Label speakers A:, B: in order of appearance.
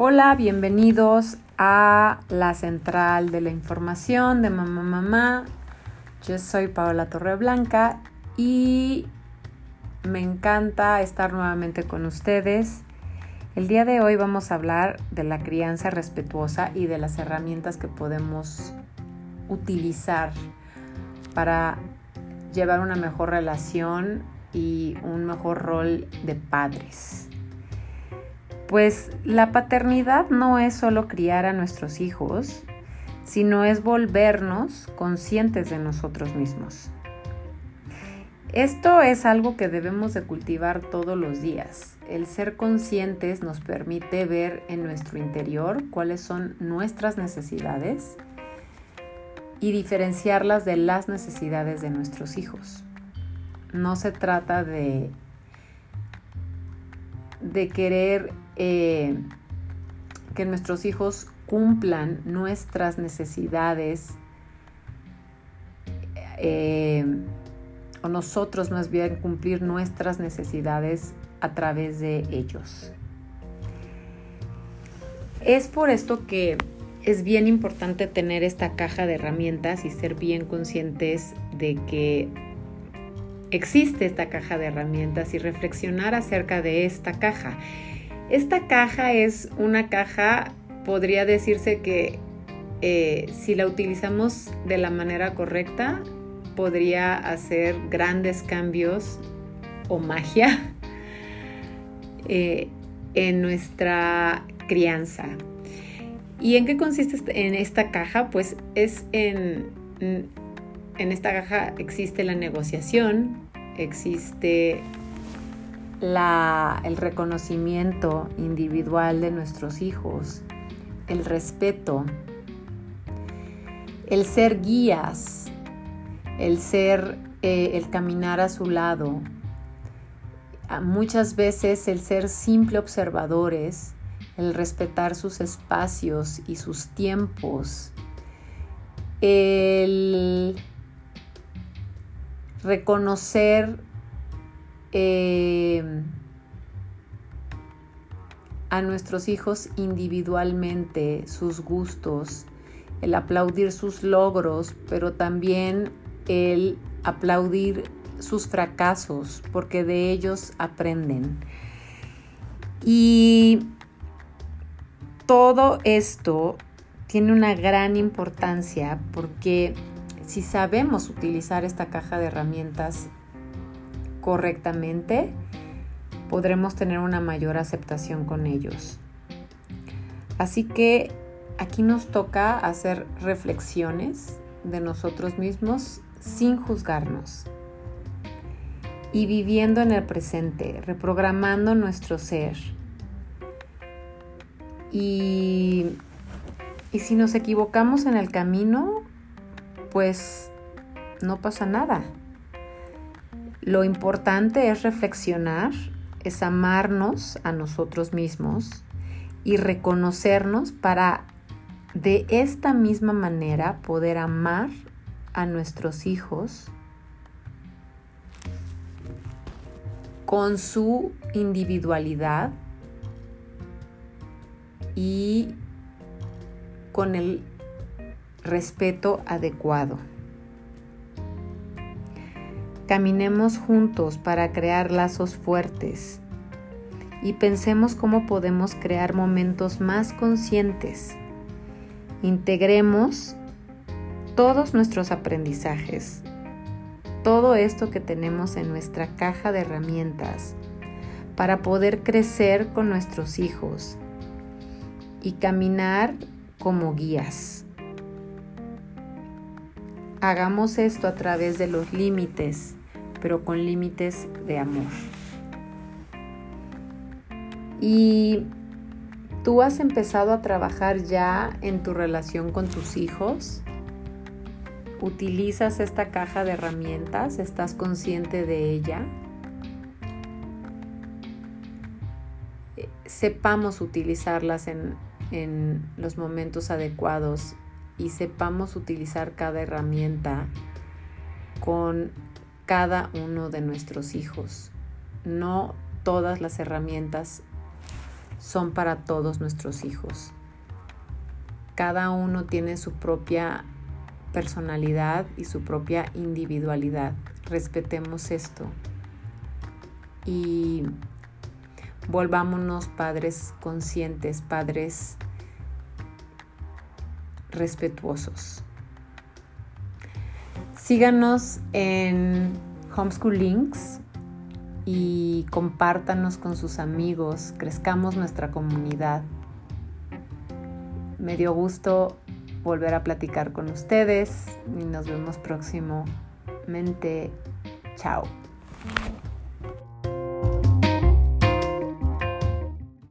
A: Hola, bienvenidos a la central de la información de Mamá Mamá. Yo soy Paola Torreblanca y me encanta estar nuevamente con ustedes. El día de hoy vamos a hablar de la crianza respetuosa y de las herramientas que podemos utilizar para llevar una mejor relación y un mejor rol de padres. Pues la paternidad no es solo criar a nuestros hijos, sino es volvernos conscientes de nosotros mismos. Esto es algo que debemos de cultivar todos los días. El ser conscientes nos permite ver en nuestro interior cuáles son nuestras necesidades y diferenciarlas de las necesidades de nuestros hijos. No se trata de, de querer eh, que nuestros hijos cumplan nuestras necesidades eh, o nosotros más bien cumplir nuestras necesidades a través de ellos. Es por esto que es bien importante tener esta caja de herramientas y ser bien conscientes de que existe esta caja de herramientas y reflexionar acerca de esta caja. Esta caja es una caja, podría decirse que eh, si la utilizamos de la manera correcta, podría hacer grandes cambios o magia eh, en nuestra crianza. ¿Y en qué consiste este, en esta caja? Pues es en, en esta caja existe la negociación, existe el reconocimiento individual de nuestros hijos, el respeto, el ser guías, el ser, eh, el caminar a su lado, muchas veces el ser simple observadores, el respetar sus espacios y sus tiempos, el reconocer eh, a nuestros hijos individualmente, sus gustos, el aplaudir sus logros, pero también el aplaudir sus fracasos, porque de ellos aprenden. Y todo esto tiene una gran importancia porque si sabemos utilizar esta caja de herramientas correctamente, podremos tener una mayor aceptación con ellos. Así que aquí nos toca hacer reflexiones de nosotros mismos sin juzgarnos y viviendo en el presente, reprogramando nuestro ser. Y, y si nos equivocamos en el camino, pues no pasa nada. Lo importante es reflexionar, es amarnos a nosotros mismos y reconocernos para de esta misma manera poder amar a nuestros hijos con su individualidad y con el respeto adecuado. Caminemos juntos para crear lazos fuertes y pensemos cómo podemos crear momentos más conscientes. Integremos todos nuestros aprendizajes, todo esto que tenemos en nuestra caja de herramientas para poder crecer con nuestros hijos y caminar como guías. Hagamos esto a través de los límites pero con límites de amor. Y tú has empezado a trabajar ya en tu relación con tus hijos. ¿Utilizas esta caja de herramientas? ¿Estás consciente de ella? Sepamos utilizarlas en, en los momentos adecuados y sepamos utilizar cada herramienta con cada uno de nuestros hijos. No todas las herramientas son para todos nuestros hijos. Cada uno tiene su propia personalidad y su propia individualidad. Respetemos esto y volvámonos padres conscientes, padres respetuosos. Síganos en Homeschool Links y compártanos con sus amigos, crezcamos nuestra comunidad. Me dio gusto volver a platicar con ustedes y nos vemos próximamente. Chao.